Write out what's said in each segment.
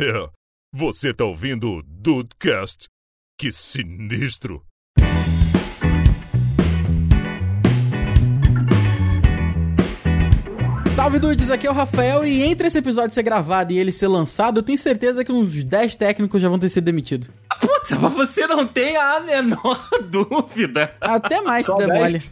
É, você tá ouvindo o Dudecast? Que sinistro! Salve dudes, aqui é o Rafael e entre esse episódio ser gravado e ele ser lançado, eu tenho certeza que uns 10 técnicos já vão ter sido demitidos. Putz, mas você não tem a menor dúvida. Até mais se Só demole.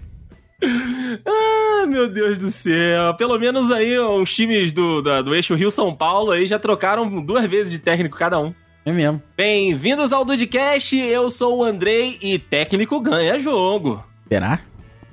Ah, meu Deus do céu. Pelo menos aí os times do, da- do eixo Rio-São Paulo aí já trocaram duas vezes de técnico cada um. É mesmo. Bem-vindos ao Dudcast, eu sou o Andrei e técnico ganha jogo. Será?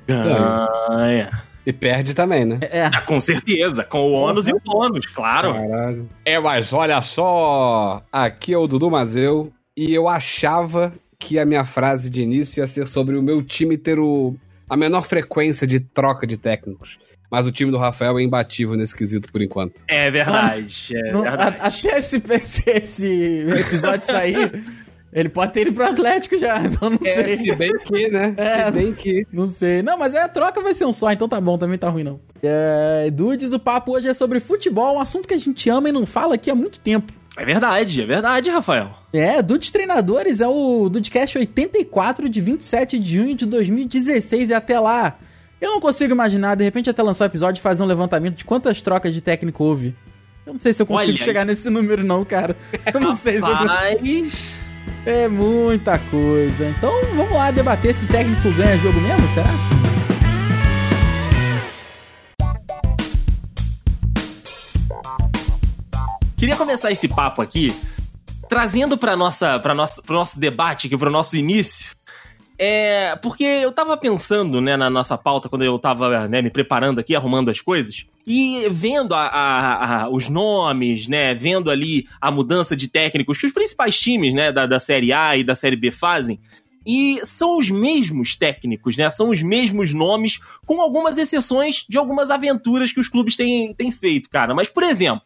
Ganha. E perde também, né? É. Ah, com certeza, com o ônus e o bônus, claro. Caralho. É, mas olha só, aqui é o Dudu Mazeu e eu achava que a minha frase de início ia ser sobre o meu time ter o, a menor frequência de troca de técnicos. Mas o time do Rafael é imbatível nesse quesito por enquanto. É verdade, é Não, a- verdade. até esse, esse, esse episódio sair, ele pode ter ido pro Atlético já, então não É, sei. se bem que, né? É. Se bem que. Não sei. Não, mas é a troca vai ser um só, então tá bom, também tá ruim não. É, Dudes, o papo hoje é sobre futebol, um assunto que a gente ama e não fala aqui há muito tempo. É verdade, é verdade, Rafael. É, Dudes Treinadores é o Dudecast 84 de 27 de junho de 2016 e até lá. Eu não consigo imaginar, de repente, até lançar o episódio e fazer um levantamento de quantas trocas de técnico houve. Eu não sei se eu consigo Olha chegar nesse número, não, cara. Eu não sei se eu... Mas... É muita coisa. Então vamos lá debater se técnico ganha jogo mesmo, será? Queria começar esse papo aqui trazendo para nossa, para nossa, pro nosso debate aqui, pro nosso início. É, porque eu tava pensando, né, na nossa pauta quando eu tava, né, me preparando aqui, arrumando as coisas, e vendo a- a- a- os nomes, né, vendo ali a mudança de técnicos que os principais times, né, da, da Série A e da Série B fazem, e são os mesmos técnicos, né? São os mesmos nomes, com algumas exceções de algumas aventuras que os clubes têm, têm feito, cara. Mas, por exemplo,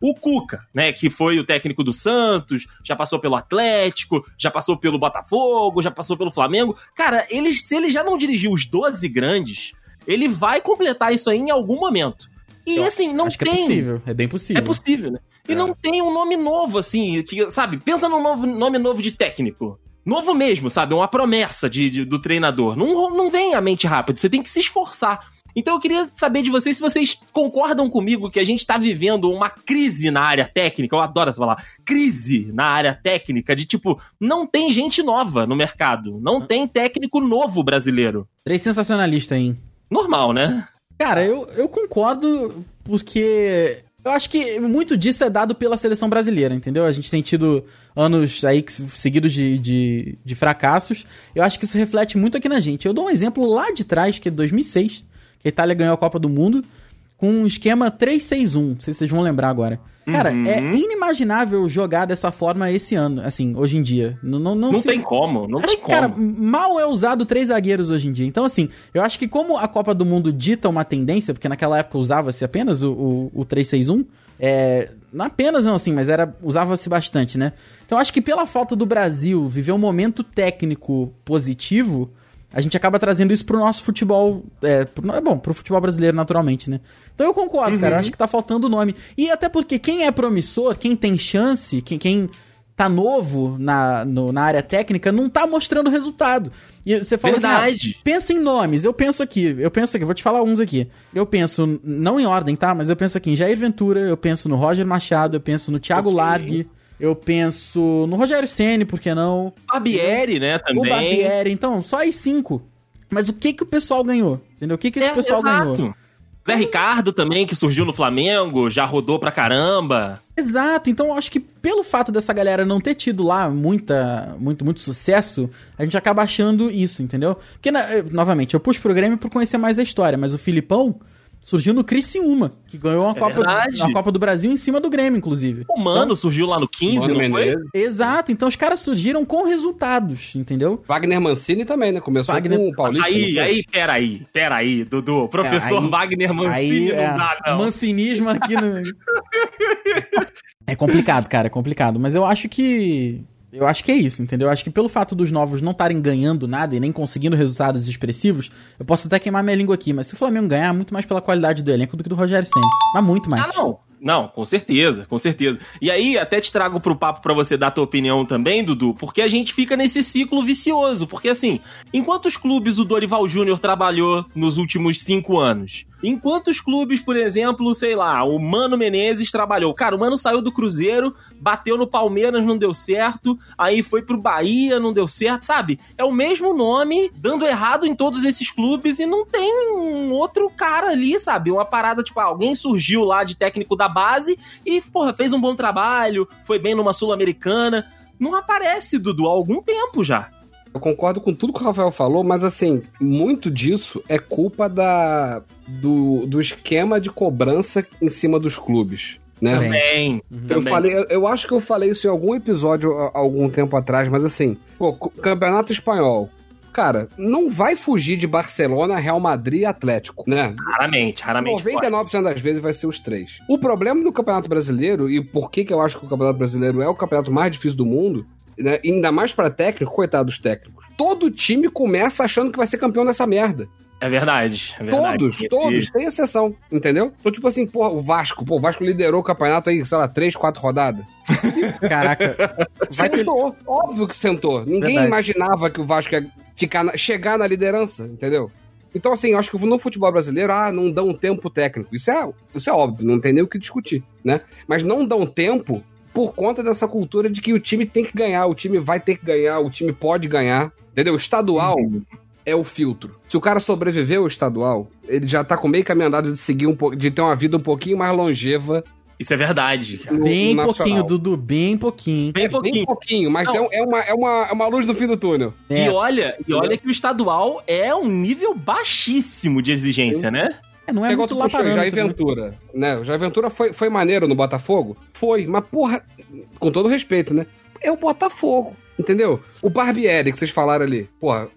o Cuca, né, que foi o técnico do Santos, já passou pelo Atlético, já passou pelo Botafogo, já passou pelo Flamengo. Cara, ele, se ele já não dirigiu os 12 grandes, ele vai completar isso aí em algum momento. E Eu assim, não Acho que tem. é possível, é bem possível. É possível, né? E É. não tem um nome novo, assim, que, sabe? Pensa num novo, nome novo de técnico. Novo mesmo, sabe? Uma promessa de, de- do treinador. Não, não vem à mente rápido, você tem que se esforçar. Então eu queria saber de vocês se vocês concordam comigo que a gente tá vivendo uma crise na área técnica. Eu adoro essa palavra. Crise na área técnica, de tipo, não tem gente nova no mercado. Não tem técnico novo brasileiro. Três sensacionalistas, hein? Normal, né? Cara, eu, eu concordo porque eu acho que muito disso é dado pela seleção brasileira, entendeu? A gente tem tido anos aí que- seguidos de, de, de fracassos. Eu acho que isso reflete muito aqui na gente. Eu dou um exemplo lá de trás, que é 2006, que a Itália ganhou a Copa do Mundo com um esquema 3-6-1. Não sei se vocês vão lembrar agora. Cara, Uhum. é inimaginável jogar dessa forma esse ano, assim, hoje em dia. Não, não, não, Não, se- tem como, não Acho tem que, como. cara, mal é usado três zagueiros hoje em dia. Então, assim, eu acho que como a Copa do Mundo dita uma tendência, porque naquela época usava-se apenas o, o, o 361, é, não apenas não assim, mas era usava-se bastante, né? Então, eu acho que pela falta do Brasil viver um momento técnico positivo, a gente acaba trazendo isso pro nosso futebol, é, pro, é bom, pro futebol brasileiro naturalmente, né? Então eu concordo, cara, eu acho que tá faltando nome. E até porque quem é promissor, quem tem chance, quem, quem tá novo na, no- na área técnica, não tá mostrando resultado. E você fala assim, Verdade. ah, pensa em nomes, eu penso aqui, eu penso aqui, vou te falar uns aqui. Eu penso, não em ordem, tá? Mas eu penso aqui em Jair Ventura, eu penso no Roger Machado, eu penso no Thiago Ok. Largue, eu penso no Rogério Ceni, por que não? Barbieri, né, também. O Barbieri, então, só aí cinco. Mas o que que o pessoal ganhou? Entendeu? O que que esse É, pessoal ganhou? exato. Zé Ricardo também, que surgiu no Flamengo, já rodou pra caramba. Exato, então eu acho que pelo fato dessa galera não ter tido lá muita, muito, muito sucesso, a gente acaba achando isso, entendeu? Porque, eh, novamente, eu puxo pro Grêmio por conhecer mais a história, mas o Filipão surgiu no Criciúma, que ganhou uma, É Copa, uma Copa do Brasil em cima do Grêmio, inclusive. O Mano surgiu lá no 15, Mano não foi? Exato, então os caras surgiram com resultados, entendeu? Wagner Mancini também, né? Começou Wagner- com o Paulista. Aí, foi? aí, peraí, peraí, Dudu. Professor É, aí- Wagner Mancini é, não dá, não. Mancinismo aqui no. é complicado, cara, é complicado. Mas eu acho que. Eu acho que é isso, entendeu? Eu acho que pelo fato dos novos não estarem ganhando nada e nem conseguindo resultados expressivos, eu posso até queimar minha língua aqui, mas se o Flamengo ganhar, muito mais pela qualidade do elenco do que do Rogério Senna. Mas muito mais. Ah, não. Não, com certeza, com certeza. E aí, até te trago pro papo pra você dar tua opinião também, Dudu, porque a gente fica nesse ciclo vicioso. Porque assim, em quantos clubes o Dorival Júnior trabalhou nos últimos cinco anos? Em quantos clubes, por exemplo, sei lá, o Mano Menezes trabalhou? Cara, o Mano saiu do Cruzeiro, bateu no Palmeiras, não deu certo, aí foi pro Bahia, não deu certo, sabe? É o mesmo nome, dando errado em todos esses clubes e não tem um outro cara ali, sabe? Uma parada, tipo, alguém surgiu lá de técnico da base e, porra, fez um bom trabalho, foi bem numa Sul-Americana. Não aparece, Dudu, há algum tempo já. Eu concordo com tudo que o Rafael falou, mas assim, muito disso é culpa da, do, do esquema de cobrança em cima dos clubes. Né? Também. Eu, também. falei, eu, eu acho que eu falei isso em algum episódio há algum tempo atrás, mas assim, pô, Campeonato Espanhol. Cara, não vai fugir de Barcelona, Real Madrid e Atlético, né? Raramente, raramente. pode. 99% das vezes vai ser os três. O problema do Campeonato Brasileiro, e por que, que eu acho que o Campeonato Brasileiro é o campeonato mais difícil do mundo, né, ainda mais pra técnico, coitado dos técnicos. Todo time começa achando que vai ser campeão dessa merda. É verdade. É verdade. Todos, todos, sem exceção, entendeu? Então, tipo assim, porra, o Vasco, pô, o Vasco liderou o campeonato aí, sei lá, três, quatro rodadas. Caraca. Que sentou, óbvio que sentou. Ninguém Verdade. imaginava que o Vasco ia ficar na- chegar na liderança, entendeu? Então, assim, eu acho que no futebol brasileiro, ah, não dão tempo técnico. Isso é, isso é óbvio, não tem nem o que discutir, né? Mas não dão tempo por conta dessa cultura de que o time tem que ganhar, o time vai ter que ganhar, o time pode ganhar, entendeu? O estadual é o filtro. Se o cara sobreviveu ao estadual, ele já tá com meio caminho andado de seguir um pouco, de ter uma vida um pouquinho mais longeva Isso é verdade. cara. Bem no pouquinho, nacional. Dudu, bem pouquinho. Bem É, pouquinho. Bem pouquinho, mas é, é uma, é, uma, é uma luz no fim do túnel. É. E olha, e olha que o estadual é um nível baixíssimo de exigência, né? É, não é, É igual muito tu puxou, Jair parâmetro, né? Ventura, né? O Jair Ventura foi, foi maneiro no Botafogo? Foi, mas porra, com todo respeito, né? É o Botafogo, entendeu? O Barbieri que vocês falaram ali, porra,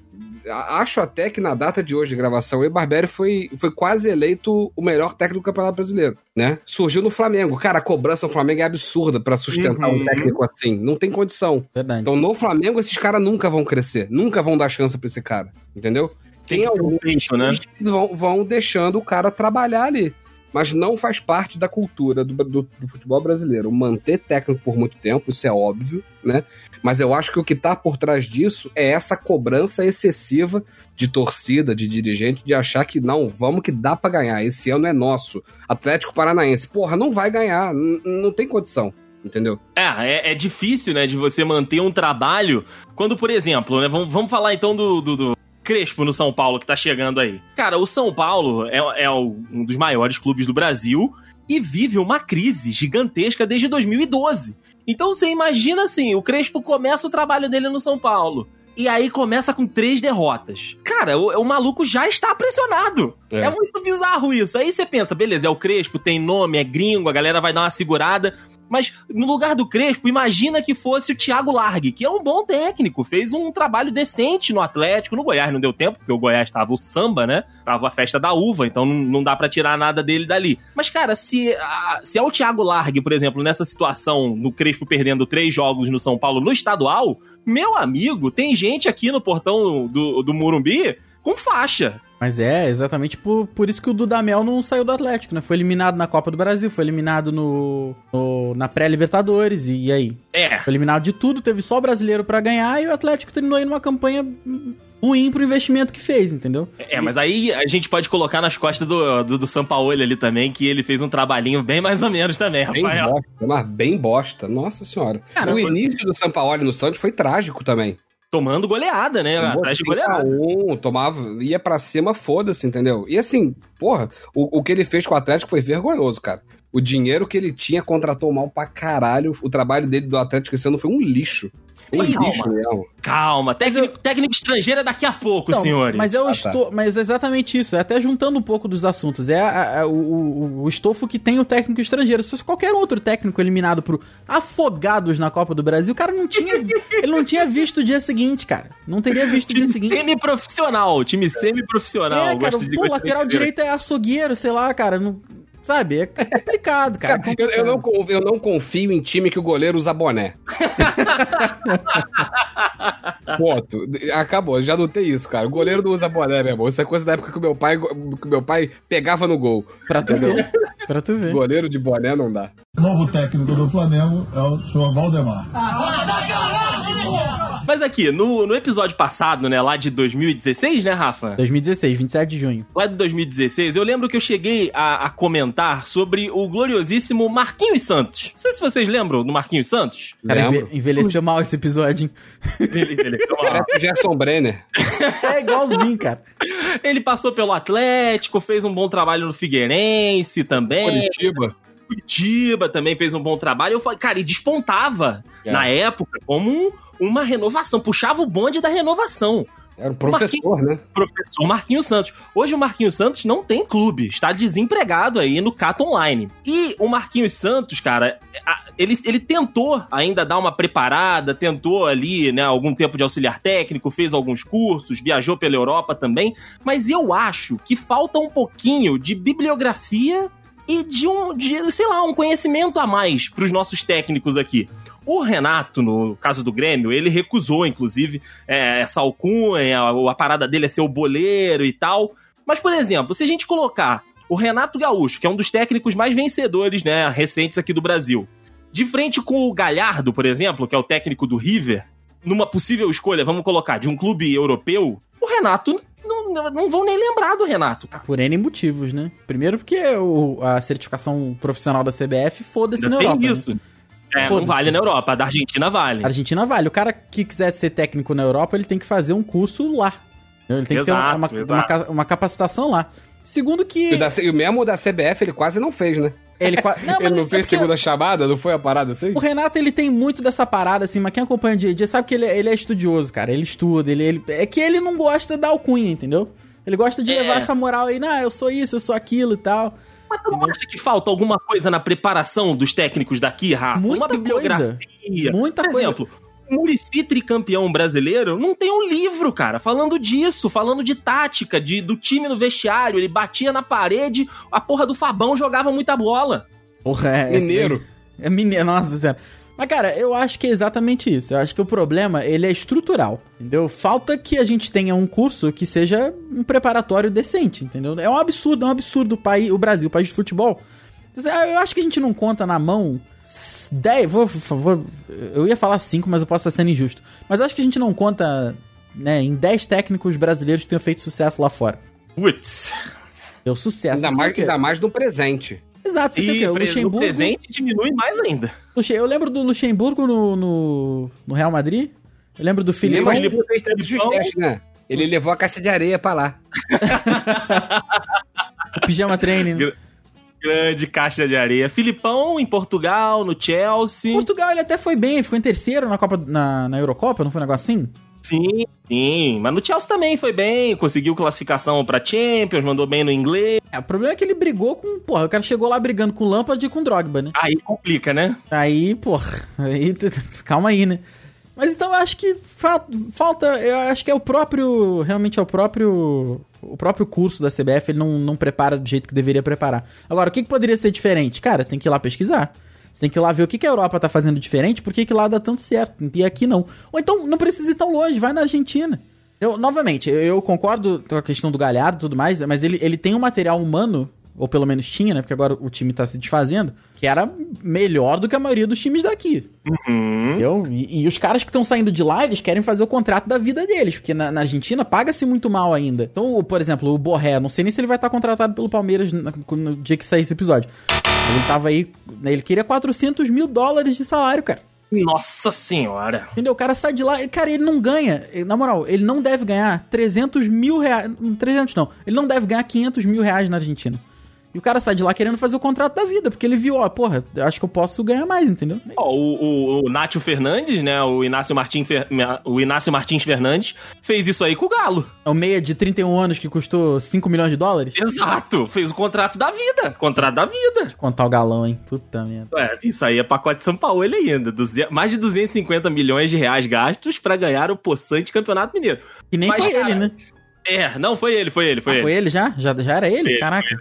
acho até que na data de hoje de gravação, o Barbieri foi, foi quase eleito o melhor técnico do Campeonato Brasileiro, né? Surgiu no Flamengo. Cara, a cobrança no Flamengo é absurda pra sustentar Uhum. um técnico assim. Não tem condição. Verdade. Então no Flamengo esses caras nunca vão crescer, nunca vão dar chance pra esse cara, entendeu? Tem um alguns peito, né? que vão, vão deixando o cara trabalhar ali. Mas não faz parte da cultura do, do- do futebol brasileiro. Manter técnico por muito tempo, isso é óbvio, né? Mas eu acho que o que tá por trás disso é essa cobrança excessiva de torcida, de dirigente, de achar que não, vamos que dá pra ganhar. Esse ano é nosso. Atlético Paranaense, porra, não vai ganhar, não tem condição, entendeu? É, é, é difícil, né, de você manter um trabalho quando, por exemplo, né, vamos, vamos falar então do, do, do Crespo no São Paulo que tá chegando aí. Cara, o São Paulo é, é um dos maiores clubes do Brasil e vive uma crise gigantesca desde 2012. Então você imagina assim, o Crespo começa o trabalho dele no São Paulo. E aí começa com três derrotas. Cara, o, o maluco já está pressionado. É. É. muito bizarro isso. Aí você pensa, beleza, é o Crespo, tem nome, é gringo, a galera vai dar uma segurada. Mas no lugar do Crespo, imagina que fosse o Thiago Largue, que é um bom técnico, fez um trabalho decente no Atlético. No Goiás não deu tempo, porque o Goiás tava o samba, né? Tava a festa da uva, então não, dá pra tirar nada dele dali. Mas, cara, se, se é o Thiago Largue, por exemplo, nessa situação, no Crespo perdendo três jogos no São Paulo no estadual, meu amigo, tem gente aqui no portão do, do Murumbi com faixa. Mas é exatamente por, por isso que o Dudamel não saiu do Atlético, né? Foi eliminado na Copa do Brasil, foi eliminado no, no- na pré-Libertadores, e aí? É, Foi eliminado de tudo, teve só brasileiro pra ganhar, e o Atlético terminou aí numa campanha ruim pro investimento que fez, entendeu? É, mas aí a gente pode colocar nas costas do, do, do Sampaoli ali também, que ele fez um trabalhinho bem mais ou menos também, Bem Rafael. bosta, mas bem bosta. Nossa senhora. Cara, o início do Sampaoli no Santos foi trágico também. Tomando goleada, né? Atrás de goleada. Um, tomava, ia pra cima, foda-se, entendeu? E assim, porra, o, o que ele fez com o Atlético foi vergonhoso, cara. O dinheiro que ele tinha contratou mal pra caralho. O trabalho dele do Atlético esse ano foi um lixo. Calma. mesmo. Calma, técnico, técnico estrangeiro é daqui a pouco, Não, senhores. Mas eu Ah, tá. estou, mas é exatamente isso. É até juntando um pouco dos assuntos. É a- a- o, o- o estofo que tem o técnico estrangeiro. Se fosse qualquer outro técnico eliminado por afogados na Copa do Brasil, o cara não tinha, ele não tinha visto o dia seguinte, cara. Não teria visto o dia Time seguinte. semi-profissional, time semi-profissional. É, cara, pô, lateral direito é açougueiro, sei lá, cara. Não, sabe? É complicado, cara. Cara, eu, eu não, eu não confio em time que o goleiro usa boné. Ponto. Acabou, já notei isso, cara. O goleiro não usa boné, meu irmão. Isso é coisa da época que o meu pai, que meu pai pegava no gol. Pra tu ver. Pra tu ver. Goleiro de boné não dá. O novo técnico do Flamengo é o senhor Valdemar. Mas aqui, no, no episódio passado, né, lá de 2016, né, Rafa? 2016, 27 de junho. Lá de 2016, eu lembro que eu cheguei a, a comentar sobre o gloriosíssimo Marquinhos Santos. Não sei se vocês lembram do Marquinhos Santos. Cara, Lembro. enve- envelheceu mal esse episódio, hein? Ele, ele- Parece o Gerson Brenner. É igualzinho, cara. ele passou pelo Atlético, fez um bom trabalho no Figueirense também. Curitiba. Curitiba também fez um bom trabalho. Eu falei, cara, e despontava É. na época como um- uma renovação, puxava o bonde da renovação. Era o professor, né? Professor Marquinhos Santos. Hoje o Marquinhos Santos não tem clube, está desempregado aí no Cato Online. E o Marquinhos Santos, cara, ele, ele tentou ainda dar uma preparada, tentou ali, né, algum tempo de auxiliar técnico, fez alguns cursos, viajou pela Europa também, mas eu acho que falta um pouquinho de bibliografia e de um, de, sei lá, um conhecimento a mais para os nossos técnicos aqui. O Renato, no caso do Grêmio, ele recusou, inclusive, é, essa alcunha, a, a parada dele é ser o boleiro e tal. Mas, por exemplo, se a gente colocar o Renato Gaúcho, que é um dos técnicos mais vencedores, né, recentes aqui do Brasil, de frente com o Galhardo, por exemplo, que é o técnico do River, numa possível escolha, vamos colocar, de um clube europeu, o Renato, não, não, vão nem lembrar do Renato, cara. Por N motivos, né? Primeiro porque o- a certificação profissional da CBF foda-se na tem Europa. né? isso. É, não vale na Europa, a da Argentina vale. A Argentina vale. O cara que quiser ser técnico na Europa, ele tem que fazer um curso lá. Ele tem que ter uma, Exato, uma, exato. uma uma capacitação lá. Segundo que. E, o da- e o mesmo da CBF ele quase não fez, né? Ele, qua- Não, ele não é fez porque segunda chamada? Não foi a parada assim? O Renato, ele tem muito dessa parada, assim, mas quem acompanha o dia a dia sabe que ele, ele é estudioso, cara. Ele estuda, ele, ele- É que ele não gosta da alcunha, entendeu? Ele gosta de É. levar essa moral aí, não, eu sou isso, eu sou aquilo e tal. Mas tu não acha que falta alguma coisa na preparação dos técnicos daqui, Rafa? Muita Uma bibliografia. Muita Por coisa. exemplo, o Muricy tricampeão brasileiro não tem um livro, cara, falando disso, falando de tática, de, do time no vestiário. Ele batia na parede, a porra do Fabão jogava muita bola. Porra, é. Mineiro. daí- É mineiro, nossa senhora. Mas, cara, eu acho que é exatamente isso. Eu acho que o problema, ele é estrutural, entendeu? Falta que a gente tenha um curso que seja um preparatório decente, entendeu? É um absurdo, é um absurdo o, país, o Brasil, o país de futebol. Eu acho que a gente não conta na mão 10, vou, vou, eu ia falar 5, mas eu posso estar sendo injusto. Mas acho que a gente não conta, né, em 10 técnicos brasileiros que tenham feito sucesso lá fora. Putz. Deu sucesso. Ainda mais, que- ainda mais no presente. Exato, você tem E que o Luxemburgo... presente diminui mais ainda. Eu lembro do Luxemburgo no, no, no Real Madrid. Eu lembro do Filipão. Lembra ele fez tantos testes, né? Ele levou a caixa de areia pra lá. o Pijama Training. Grande caixa de areia. Filipão em Portugal, no Chelsea. Portugal ele até foi bem, ficou em terceiro na Copa na, na Eurocopa, não foi um negócio assim? Sim, sim. Mas no Chelsea também foi bem. Conseguiu classificação pra Champions, mandou bem no inglês. É, o problema é que ele brigou com. Porra, o cara chegou lá brigando com o Lampard e com o Drogba, né? Aí complica, né? Aí, porra, aí. Calma aí, né? Mas então eu acho que fa- falta. Eu acho que é o próprio. Realmente é o próprio. O próprio curso da CBF, ele não, não prepara do jeito que deveria preparar. Agora, o que, que poderia ser diferente? Cara, tem que ir lá pesquisar. Você tem que ir lá ver o que, que a Europa tá fazendo diferente, por que, que lá dá tanto certo e aqui não. Ou então não precisa ir tão longe, vai na Argentina. Eu, novamente, eu, eu concordo com a questão do Galhardo e tudo mais, mas ele, ele tem um material humano, ou pelo menos tinha, né? Porque agora o time tá se desfazendo, que era melhor do que a maioria dos times daqui. Uhum. Entendeu? E, e os caras que estão saindo de lá, eles querem fazer o contrato da vida deles, porque na, na Argentina paga-se muito mal ainda. Então, por exemplo, o Borré, não sei nem se ele vai estar contratado pelo Palmeiras na- no, dia que sair esse episódio. Mas ele tava aí, ele queria 400 mil dólares de salário, cara. Nossa senhora. Entendeu? O cara sai de lá, e, cara, ele não ganha, na moral, ele não deve ganhar 300 mil reais, 300 não, ele não deve ganhar 500 mil reais na Argentina. E o cara sai de lá querendo fazer o contrato da vida, porque ele viu, ó, porra, eu acho que eu posso ganhar mais, entendeu? Ó, o, o, o Nátio Fernandes, né? O Inácio, Martins Fer- o Inácio Martins Fernandes fez isso aí com o Galo. É o meia de 31 anos que custou 5 milhões de dólares? Exato. Fez o contrato da vida. Contrato da vida. Contar o galão, hein? Puta merda. É, isso aí é pacote São Paulo ainda. Duze- mais de 250 milhões de reais gastos pra ganhar o possante Campeonato Mineiro. Que nem Mas, foi cara, ele, né? É, não, foi ele, foi ele, foi Ah, ele. foi ele já? já? Já era ele? Foi ele, Caraca.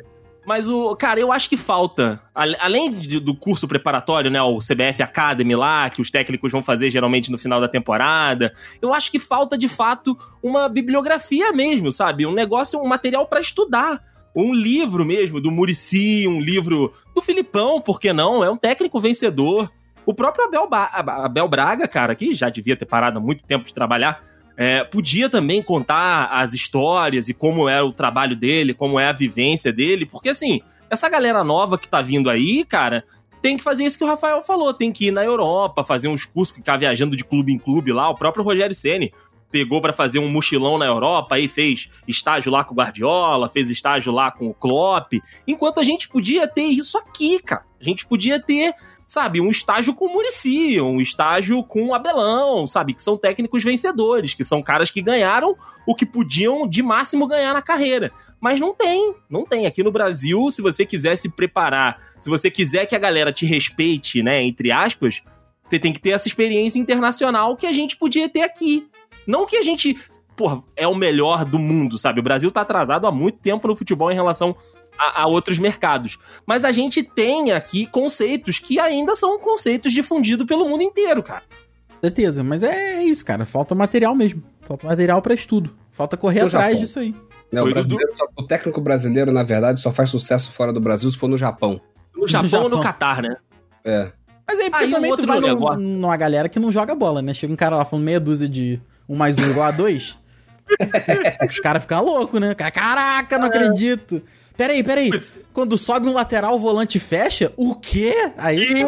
Mas o, cara, eu acho que falta, além de- do curso preparatório, né, o CBF Academy lá, que os técnicos vão fazer geralmente no final da temporada, eu acho que falta de fato uma bibliografia mesmo, sabe? Um negócio, um material pra estudar. um livro mesmo do Murici, um livro do Filipão, por que não? É um técnico vencedor. O próprio Abel, ba Abel Braga, cara, que já devia ter parado há muito tempo de trabalhar, é, podia também contar as histórias e como é o trabalho dele, como é a vivência dele, porque assim, essa galera nova que tá vindo aí, cara, tem que fazer isso que o Rafael falou, tem que ir na Europa, fazer uns cursos, ficar viajando de clube em clube lá, o próprio Rogério Ceni pegou para fazer um mochilão na Europa, aí fez estágio lá com o Guardiola, fez estágio lá com o Klopp, enquanto a gente podia ter isso aqui, cara. A gente podia ter sabe, um estágio com o Murici, um estágio com o Abelão, sabe, que são técnicos vencedores, que são caras que ganharam o que podiam de máximo ganhar na carreira. Mas não tem, não tem. Aqui no Brasil, se você quiser se preparar, se você quiser que a galera te respeite, né, entre aspas, você tem que ter essa experiência internacional que a gente podia ter aqui. Não que a gente, porra, é o melhor do mundo, sabe? O Brasil tá atrasado há muito tempo no futebol em relação a, a, outros mercados. Mas a gente tem aqui conceitos que ainda são conceitos difundidos pelo mundo inteiro, cara. Certeza, mas é isso, cara. Falta material mesmo. Falta material para estudo. Falta correr no atrás Japão. disso aí. Não, o, só, o, técnico brasileiro, na verdade, só faz sucesso fora do Brasil se for no Japão. No Japão, ou no Catar, né? É. Mas aí, porque aí, também um tu vai no, numa galera que não joga bola, né? Chega um cara lá falando meia dúzia de um mais um igual a dois. Os caras ficam loucos, né? Caraca, não é. acredito. Peraí, peraí. Quando sobe um lateral, o volante fecha? O quê? Aí.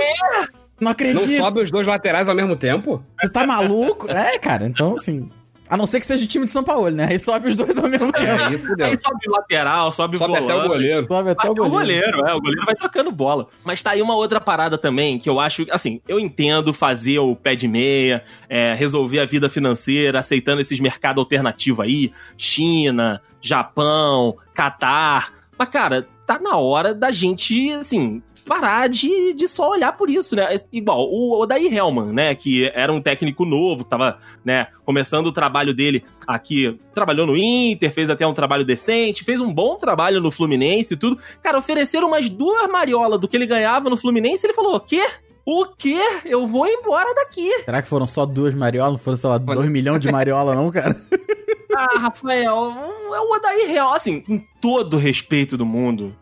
Não acredito. Não sobe os dois laterais ao mesmo tempo? Você tá maluco? É, cara, então assim. A não ser que seja o time de São Paulo, né? Aí sobe os dois ao mesmo é, tempo. Aí, aí sobe o lateral, sobe, sobe o volante. até o goleiro. Sobe até, o goleiro. o goleiro. É, o goleiro vai trocando bola. Mas tá aí uma outra parada também, que eu acho, assim, eu entendo fazer o pé de meia, é, resolver a vida financeira, aceitando esses mercados alternativos aí, China, Japão, Catar, mas, cara, tá na hora da gente, assim, parar de, de só olhar por isso, né? Igual o Odair Hellman, né? Que era um técnico novo, que tava, né, começando o trabalho dele aqui. Trabalhou no Inter, fez até um trabalho decente, fez um bom trabalho no Fluminense e tudo. Cara, ofereceram umas duas mariolas do que ele ganhava no Fluminense e ele falou: o quê? O quê? Eu vou embora daqui. Será que foram só duas mariolas? Não foram, sei lá, dois milhões de mariola, não, cara? Ah, Rafael, é o Odair Hellman, assim, com todo o respeito do mundo.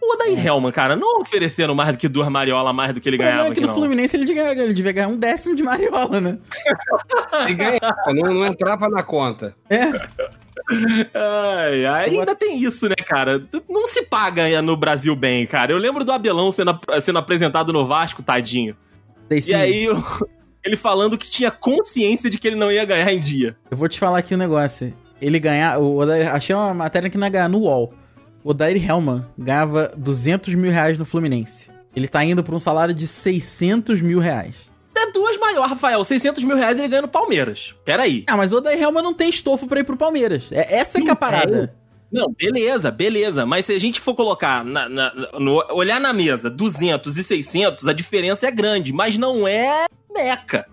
O Odair é. Hellman, cara, não ofereceram mais do que duas mariolas mais do que ele ganhava. Não, é que no não. Fluminense ele devia, ele devia ganhar um décimo de mariola, né? ele ganhava, não, não entrava na conta. É. Ai, ainda tem isso, né, cara? Não se paga no Brasil bem, cara. Eu lembro do Abelão sendo, sendo apresentado no Vasco, tadinho. E aí, ele falando que tinha consciência de que ele não ia ganhar em dia. Eu vou te falar aqui um negócio. Ele ganhar. O Odair, achei uma matéria que não ia ganhar no UOL. O Odair Helman ganhava 200 mil reais no Fluminense. Ele tá indo pra um salário de 600 mil reais. É duas maior, Rafael. 600 mil reais ele ganha no Palmeiras. Pera aí. Ah, mas o Odair Helman não tem estofo pra ir pro Palmeiras. É, essa é que é a parada. Não, beleza, beleza. Mas se a gente for colocar, na, na, no, olhar na mesa 200 e 600, a diferença é grande, mas não é meca.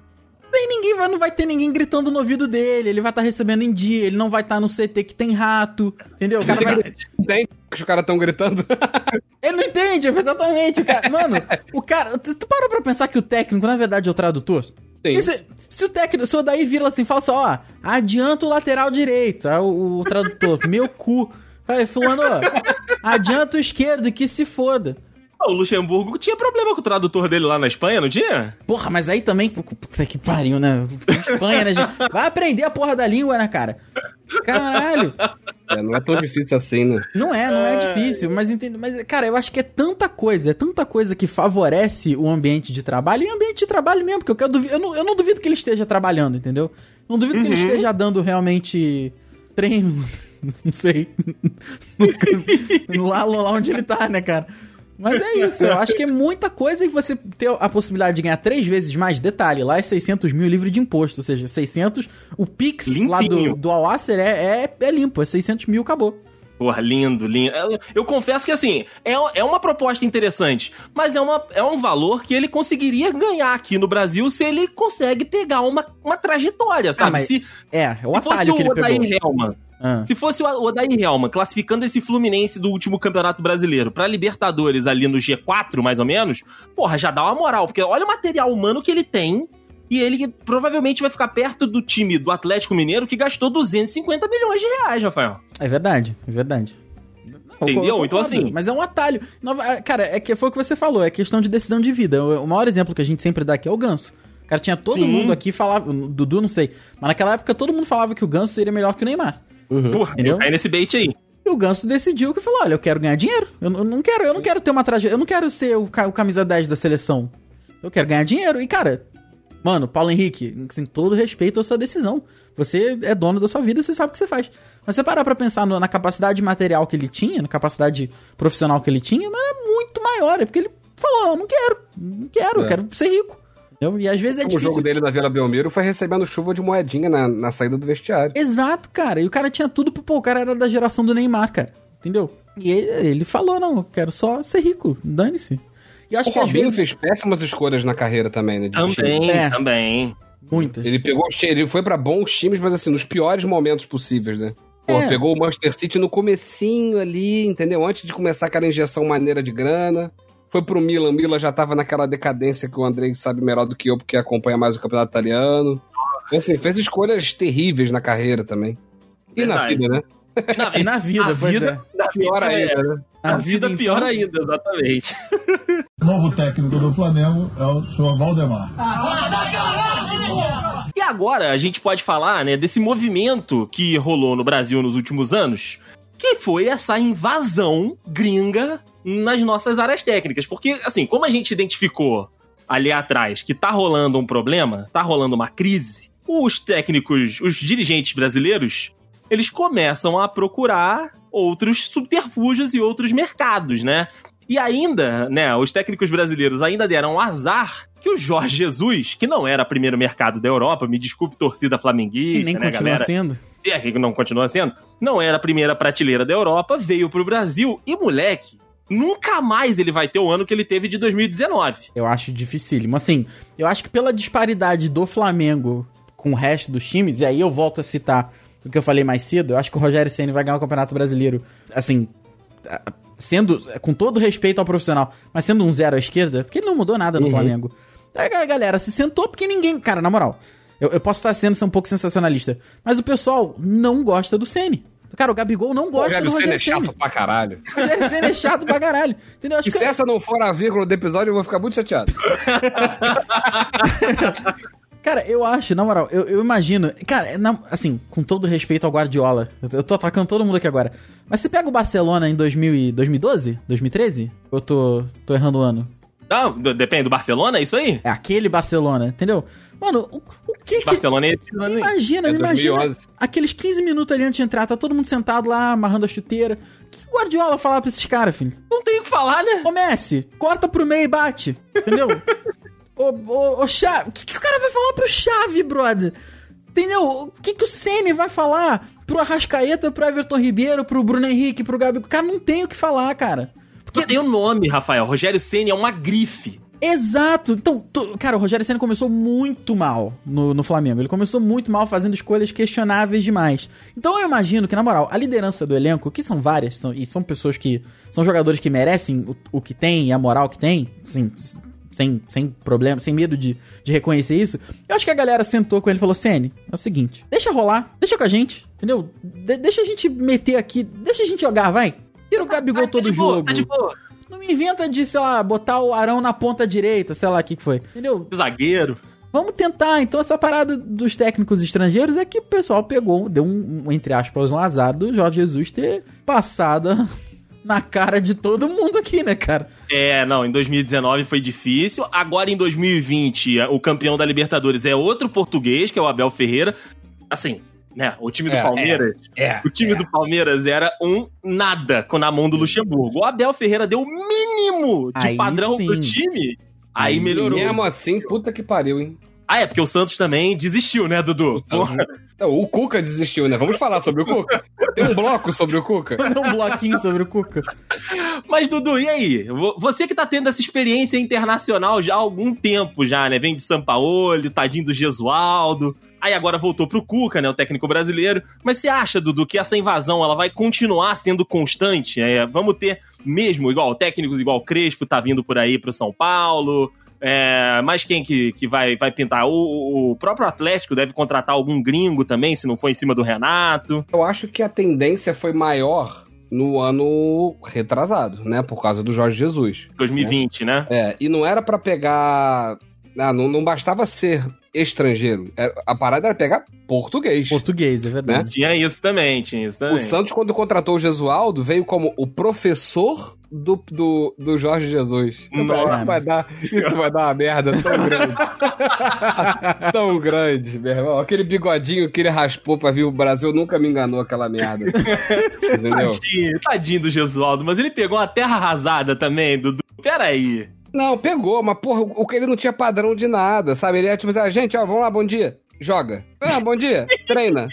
Daí ninguém vai, não vai ter ninguém gritando no ouvido dele, ele vai estar tá recebendo em dia, ele não vai estar tá no CT que tem rato, entendeu? O cara vai... Entende que os caras estão gritando? ele não entende, exatamente. O cara, mano, o cara. Tu, tu parou pra pensar que o técnico, na verdade, é o tradutor? Sim. Se, se, o técnico, se o daí vira assim, fala assim, ó, adianta o lateral direito, é o, o tradutor, meu cu. Aí, fulano, adianta o esquerdo, que se foda. O Luxemburgo tinha problema com o tradutor dele lá na Espanha, não tinha? Porra, mas aí também. Puta que pariu, né? Espanha, né, gente? Vai aprender a porra da língua, né, cara? Caralho! É, não é tão difícil assim, né? Não é, não é, é difícil, mas entendo. Mas, cara, eu acho que é tanta coisa, é tanta coisa que favorece o ambiente de trabalho e o ambiente de trabalho mesmo, porque eu, duvido, eu, não, eu não duvido que ele esteja trabalhando, entendeu? Não duvido uhum. que ele uhum. esteja dando realmente treino. Não sei. lá, lá onde ele tá, né, cara? Mas é isso, eu acho que é muita coisa e você ter a possibilidade de ganhar três vezes mais. Detalhe, lá é 600 mil livre de imposto, ou seja, 600. O Pix Limpinho. lá do, do é, é, é limpo, é 600 mil, acabou. Porra, lindo, lindo. Eu, eu, confesso que, assim, é, é uma proposta interessante, mas é, uma, é um valor que ele conseguiria ganhar aqui no Brasil se ele consegue pegar uma, uma trajetória, sabe? Ah, se, é, é o atalho que ele pegou. Helman, ah. Se fosse o Odair Helman classificando esse Fluminense do último Campeonato Brasileiro pra Libertadores ali no G4, mais ou menos, porra, já dá uma moral, porque olha o material humano que ele tem e ele provavelmente vai ficar perto do time do Atlético Mineiro que gastou 250 milhões de reais, Rafael. É verdade, é verdade. Entendeu? Eu Então, assim- Mas é um atalho. É, Cara, é que foi o que você falou, é questão de decisão de vida. O maior exemplo que a gente sempre dá aqui é o Ganso. O cara tinha todo Sim. mundo aqui falava. o Dudu, não sei. Mas naquela época todo mundo falava que o Ganso seria melhor que o Neymar. Porra, Entendeu? eu caí nesse bait aí. E o Ganso decidiu que falou: olha, eu quero ganhar dinheiro. Eu, eu não quero, eu não quero ter uma trajetória. Eu não quero ser o, o camisa 10 da seleção. Eu quero ganhar dinheiro. E, cara, mano, Paulo Henrique, assim, todo respeito à sua decisão. Você é dono da sua vida, você sabe o que você faz. Mas você parar pra pensar no- na capacidade material que ele tinha, na capacidade profissional que ele tinha, mas é muito maior. É porque ele falou: eu não quero, não quero, eu É. quero ser rico. Entendeu? E às vezes é o difícil. jogo dele na Vila Belmiro foi recebendo chuva de moedinha na, na saída do vestiário. Exato, cara. E o cara tinha tudo pro. Pô, o cara era da geração do Neymar, cara. Entendeu? E ele, ele falou: não, eu quero só ser rico. Dane-se. E acho O que às Robinho vezes. fez péssimas escolhas na carreira também, né? Também, É. também. Muitas. Ele pegou, ele foi pra bons times, mas assim, nos piores momentos possíveis, né? Pô, É. pegou o Manchester City no comecinho ali, entendeu? Antes de começar aquela injeção maneira de grana. Foi pro Milan, o Milan já tava naquela decadência que o Andrei sabe melhor do que eu, porque acompanha mais o campeonato italiano. Então, assim, fez escolhas terríveis na carreira também. E na Verdade. vida, né? E na, E na vida, a pois vida, é. na Pior vida, ainda, é. né? A vida então, pior ainda, exatamente. O novo técnico do Flamengo é o senhor Valdemar. E agora a gente pode falar, né, desse movimento que rolou no Brasil nos últimos anos, que foi essa invasão gringa nas nossas áreas técnicas. Porque, assim, como a gente identificou ali atrás que tá rolando um problema, tá rolando uma crise, os técnicos, os dirigentes brasileiros, eles começam a procurar outros subterfúgios e outros mercados, né? E ainda, né, os técnicos brasileiros ainda deram azar que o Jorge Jesus, que não era primeiro mercado da Europa, me desculpe, torcida E flamenguista, nem né, continua galera? sendo. É, que não continua sendo, não era a primeira prateleira da Europa, veio pro Brasil e, moleque, nunca mais ele vai ter o ano que ele teve de 2019. Eu acho dificílimo. Assim, eu acho que pela disparidade do Flamengo com o resto dos times, e aí eu volto a citar o que eu falei mais cedo, eu acho que o Rogério Ceni vai ganhar o Campeonato Brasileiro, assim, sendo, com todo respeito ao profissional, mas sendo um zero à esquerda, porque ele não mudou nada no Uhum. Flamengo. Aí a galera se sentou porque ninguém, cara, na moral, eu, eu posso estar sendo um pouco sensacionalista, mas o pessoal não gosta do Ceni. Cara, o Gabigol não O gosta do Rogério Senna Rogério é chato pra caralho. O Rogério Ceni é chato pra caralho. Entendeu? Acho E que se essa não for a vírgula do episódio, eu vou ficar muito chateado. Cara, eu acho, na moral, eu, eu imagino. Cara, na- assim, com todo respeito ao Guardiola, eu, eu tô atacando todo mundo aqui agora. Mas você pega o Barcelona em 2000 e 2012? 2013? Ou eu tô, tô errando o ano? Não, depende do Barcelona, é isso aí? É aquele Barcelona, entendeu? Mano, o, o que que. Barcelona é esse ano. Imagina, É imagina 2011. aqueles 15 minutos ali antes de entrar, tá todo mundo sentado lá, amarrando a chuteira. O que o Guardiola falar pra esses caras, filho? Não tem o que falar, né? Ô Messi, corta pro meio e bate. Entendeu? ô, ô, ô Chave, o que, que o cara vai falar pro Chave, brother? Entendeu? O que, que o Ceni vai falar pro Arrascaeta, pro Everton Ribeiro, pro Bruno Henrique, pro Gabi? O cara não tem o que falar, cara. Porque tem o nome, Rafael. Rogério Ceni é uma grife. Exato. Então, tu- cara, o Rogério Senna começou muito mal no, no Flamengo. Ele começou muito mal fazendo escolhas questionáveis demais. Então eu imagino que, na moral, a liderança do elenco, que são várias, são, e são pessoas que. São jogadores que merecem o, o que tem e a moral que tem, assim, sem, sem problema, sem medo de, de reconhecer isso. Eu acho que a galera sentou com ele e falou: Sene, é o seguinte, deixa rolar, deixa com a gente, entendeu? De- deixa a gente meter aqui, deixa a gente jogar, vai. Tira o Gabigol Ah, tá todo de boa, jogo. Tá de boa. Não me inventa de, sei lá, botar o Arão na ponta direita, sei lá o que, que foi. Entendeu? Zagueiro. Vamos tentar. Então, essa parada dos técnicos estrangeiros é que o pessoal pegou, deu um, entre aspas, um azar do Jorge Jesus ter passado na cara de todo mundo aqui, né, cara? É, não, em 2019 foi difícil. Agora em 2020, o campeão da Libertadores é outro português, que é o Abel Ferreira. Assim, né, o time do É, Palmeiras, É. o time do Palmeiras era um nada com na mão do Luxemburgo. O Abel Ferreira deu o mínimo de Aí padrão sim. pro time. Aí, Aí melhorou. Mesmo assim, puta que pariu, hein? Ah, é porque o Santos também desistiu, né, Dudu? Então, o Cuca desistiu, né? Vamos falar sobre o Cuca? Tem um bloco sobre o Cuca? Deu um bloquinho sobre o Cuca. Mas, Dudu, e aí? Vo- Você que tá tendo essa experiência internacional já há algum tempo já, né? Vem de São Paulo, tadinho do Gesualdo. Aí agora voltou pro Cuca, né? O técnico brasileiro. Mas você acha, Dudu, que essa invasão ela vai continuar sendo constante? É, vamos ter mesmo, igual técnicos igual Crespo tá vindo por aí pro São Paulo. É, mas quem que, que vai, vai pintar? O, o próprio Atlético deve contratar algum gringo também, se não for em cima do Renato. Eu acho que a tendência foi maior no ano retrasado, né? Por causa do Jorge Jesus. 2020, né? É, e não era pra pegar. Ah, não, não bastava ser estrangeiro. Era- a parada era pegar português. Português, é verdade. Tinha isso também, tinha isso também. O Santos, quando contratou o Gesualdo, veio como o professor do, do, do Jorge Jesus. Eu falei. Isso vai, dar, isso vai dar uma merda tão grande. tão grande, meu irmão. Aquele bigodinho que ele raspou pra vir o Brasil nunca me enganou aquela merda. Entendeu? Tadinho, tadinho do Gesualdo, mas ele pegou uma terra arrasada também, Dudu. Peraí. Não, pegou, mas porra, o que ele não tinha padrão de nada, sabe? Ele é tipo assim, ah, gente, ó, vamos lá, bom dia. Joga. Ah, bom dia. Treina.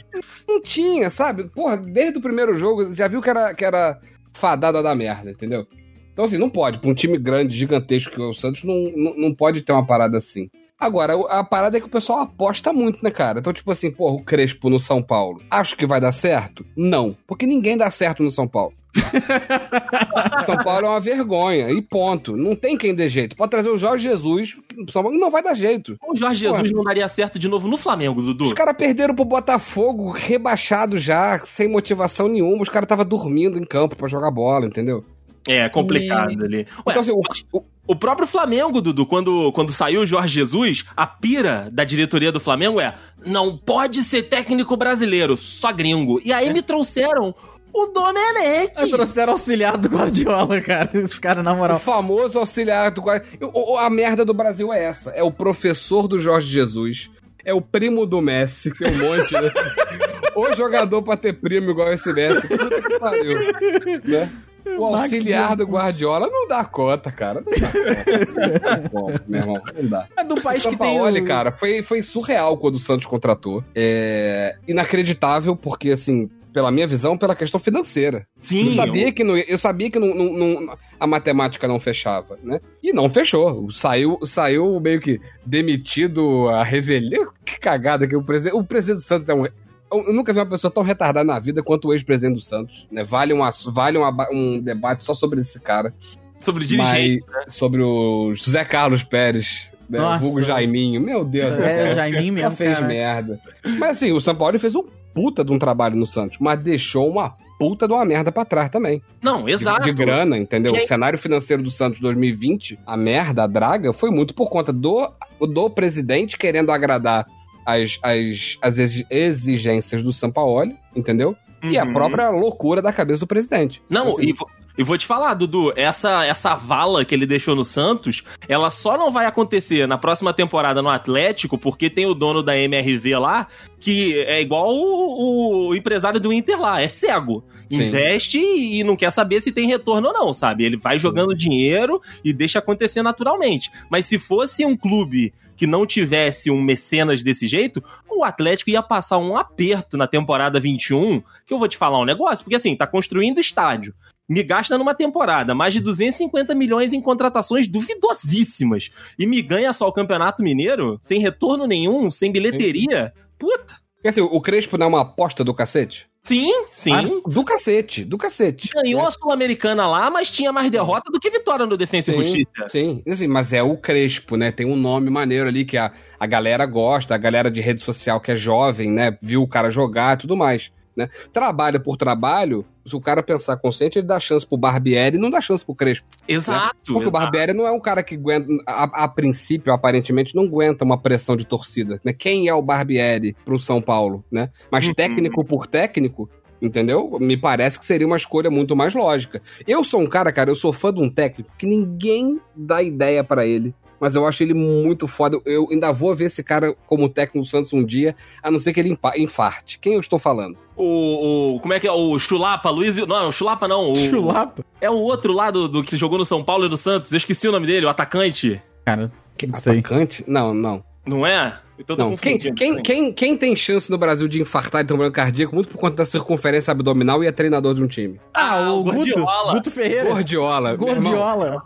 Não tinha, sabe? Porra, desde o primeiro jogo, já viu que era, que era fadada da merda, entendeu? Então, assim, não pode. Pra um time grande, gigantesco que é o Santos, não, não, não pode ter uma parada assim. Agora, a parada é que o pessoal aposta muito, né, cara? Então, tipo assim, porra, o Crespo no São Paulo. Acho que vai dar certo? Não. Porque ninguém dá certo no São Paulo. São Paulo é uma vergonha. E ponto. Não tem quem dê jeito. Pode trazer o Jorge Jesus, São Paulo não vai dar jeito. O Jorge Jesus não daria certo de novo no Flamengo, Dudu. Os caras perderam pro Botafogo, rebaixado já, sem motivação nenhuma. Os caras estavam dormindo em campo pra jogar bola, entendeu? É, complicado ali. Ué, então, assim, o, o- o próprio Flamengo, Dudu, quando, quando saiu o Jorge Jesus, a pira da diretoria do Flamengo é: não pode ser técnico brasileiro, só gringo. E aí me trouxeram o Domenech. Aí trouxeram auxiliar do Guardiola, cara. Os caras, na o moral. famoso auxiliar do o- o- A merda do Brasil é essa. É o professor do Jorge Jesus. É o primo do Messi, tem um monte, né? o jogador pra ter primo igual esse Messi. Puta que pariu. Né? O Max auxiliar do. Guardiola não dá conta, cara. Não dá conta. Não dá conta, meu irmão. Não dá. É do país o que tem Sampaoli, o... cara, foi, foi surreal quando o Santos contratou. É inacreditável, porque, assim, pela minha visão, pela questão financeira. Sim, eu sabia que, não, eu sabia que não, não- não- a matemática não fechava, né? E não fechou. Saiu, saiu meio que demitido a revelia. Que cagada que o presidente. O presidente do Santos é um. Eu nunca vi uma pessoa tão retardada na vida quanto o ex-presidente do Santos. Né? Vale, um, ass- vale uma- um debate só sobre esse cara. sobre dirigente. Mas sobre o José Carlos Pérez, né? Nossa. o vulgo Jaiminho. Meu Deus É, o Jaiminho Já mesmo, fez cara. merda. Mas assim, o São Paulo fez um puta de um trabalho no Santos, mas deixou uma puta de uma merda pra trás também. Não, De- exato. De, grana, entendeu? Aí- O cenário financeiro do Santos 2020, a merda, a draga, foi muito por conta do, do presidente querendo agradar as, as, as exi- exigências do São Paulo, entendeu? E a Uhum. própria loucura da cabeça do presidente. Não, Assim, e, e vou te falar, Dudu, essa, essa vala que ele deixou no Santos, ela só não vai acontecer na próxima temporada no Atlético, porque tem o dono da MRV lá, que é igual o, o empresário do Inter lá, é cego. Sim. Investe e não quer saber se tem retorno ou não, sabe? Ele vai jogando dinheiro e deixa acontecer naturalmente. Mas se fosse um clube que não tivesse um mecenas desse jeito, o Atlético ia passar um aperto na temporada 21, que eu vou te falar um negócio, porque assim, tá construindo estádio. Me gasta numa temporada mais de 250 milhões em contratações duvidosíssimas. E me ganha só o Campeonato Mineiro, sem retorno nenhum, sem bilheteria. Puta. Porque assim, o Crespo não é uma aposta do cacete? Sim, sim. Ah, do cacete, do cacete. Ganhou né? a Sul-Americana lá, mas tinha mais derrota do que vitória no Defensa e Sim, Justiça. Sim, assim, mas é o Crespo, né? Tem um nome maneiro ali que a, a galera gosta, a galera de rede social que é jovem, né? Viu o cara jogar e tudo mais. Né? Trabalho por trabalho, se o cara pensar consciente, ele dá chance pro Barbieri e não dá chance pro Crespo. Exato. Porque o exato. Barbieri não é um cara que aguenta, a, a princípio, aparentemente, não aguenta uma pressão de torcida. Né? Quem é o Barbieri pro São Paulo, né? Mas Uhum. técnico por técnico, entendeu? Me parece que seria uma escolha muito mais lógica. Eu sou um cara, cara, eu sou fã de um técnico que ninguém dá ideia pra ele. Mas eu acho ele muito foda. Eu ainda vou ver esse cara como técnico do Santos um dia, a não ser que ele infarte. Quem eu estou falando? O, o- Como é que é? O Chulapa, Luiz. Não, o Chulapa não. O, Chulapa? É o outro lá do, do que jogou no São Paulo e no Santos. Eu esqueci o nome dele, o atacante. Cara, não sei. Atacante? Não, não. Não é? Então tô Não, quem, quem, quem, quem tem chance no Brasil de infartar e ter um problema cardíaco muito por conta da circunferência abdominal e é treinador de um time? Ah, o Guto. Guardiola. Guto Ferreira. Gordiola. meu irmão, Gordiola.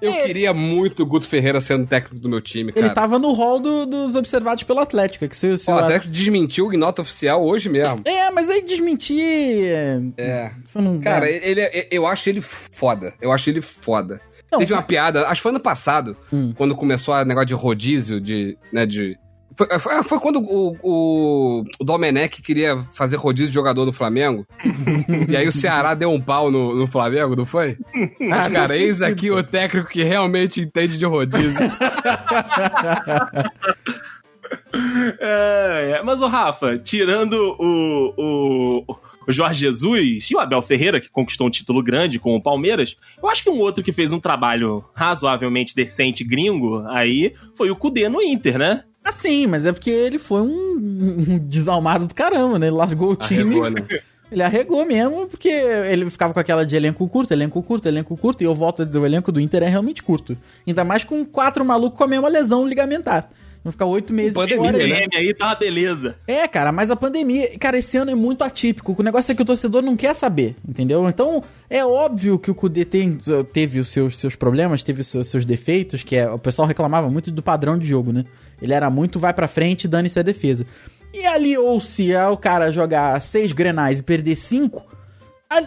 Eu queria muito o Guto Ferreira sendo técnico do meu time, cara. Ele tava no hall do- dos observados pelo Atlético. Que se, se o- até que desmentiu em nota oficial hoje mesmo. É, mas aí desmentir. é, É. Não. Cara, é. ele, é- eu acho ele foda. Eu acho ele foda. Não, Teve uma piada, acho que foi ano passado, Hum. quando começou a negócio de rodízio, de, né, de Foi, foi- foi quando o, o, o Domenech queria fazer rodízio de jogador no Flamengo. e aí o Ceará deu um pau no, no Flamengo, não foi? Ah, cara, eis aqui o técnico que realmente entende de rodízio. É, é. Mas, o Rafa, tirando o, o, o Jorge Jesus e o Abel Ferreira, que conquistou um título grande com o Palmeiras, eu acho que um outro que fez um trabalho razoavelmente decente gringo aí foi o Kudê no Inter, né? Ah, sim, mas é porque ele foi um, um desalmado do caramba, né? Ele largou o time. Arregou, né? Ele arregou mesmo, porque ele ficava com aquela de elenco curto, elenco curto, elenco curto, e eu volto a dizer, o elenco do Inter é realmente curto. Ainda mais com quatro malucos com a mesma lesão ligamentar. Vão ficar oito meses pandemia, fora. né? PM aí tá uma beleza. É, cara, mas a pandemia, cara, esse ano é muito atípico. O negócio é que o torcedor não quer saber, entendeu? Então, é óbvio que o Kudê tem, teve os seus, seus problemas, teve os seus, seus defeitos, que é, o pessoal reclamava muito do padrão de jogo, né? Ele era muito vai pra frente dane-se a defesa. E ali, ou se é o cara jogar seis grenais e perder cinco,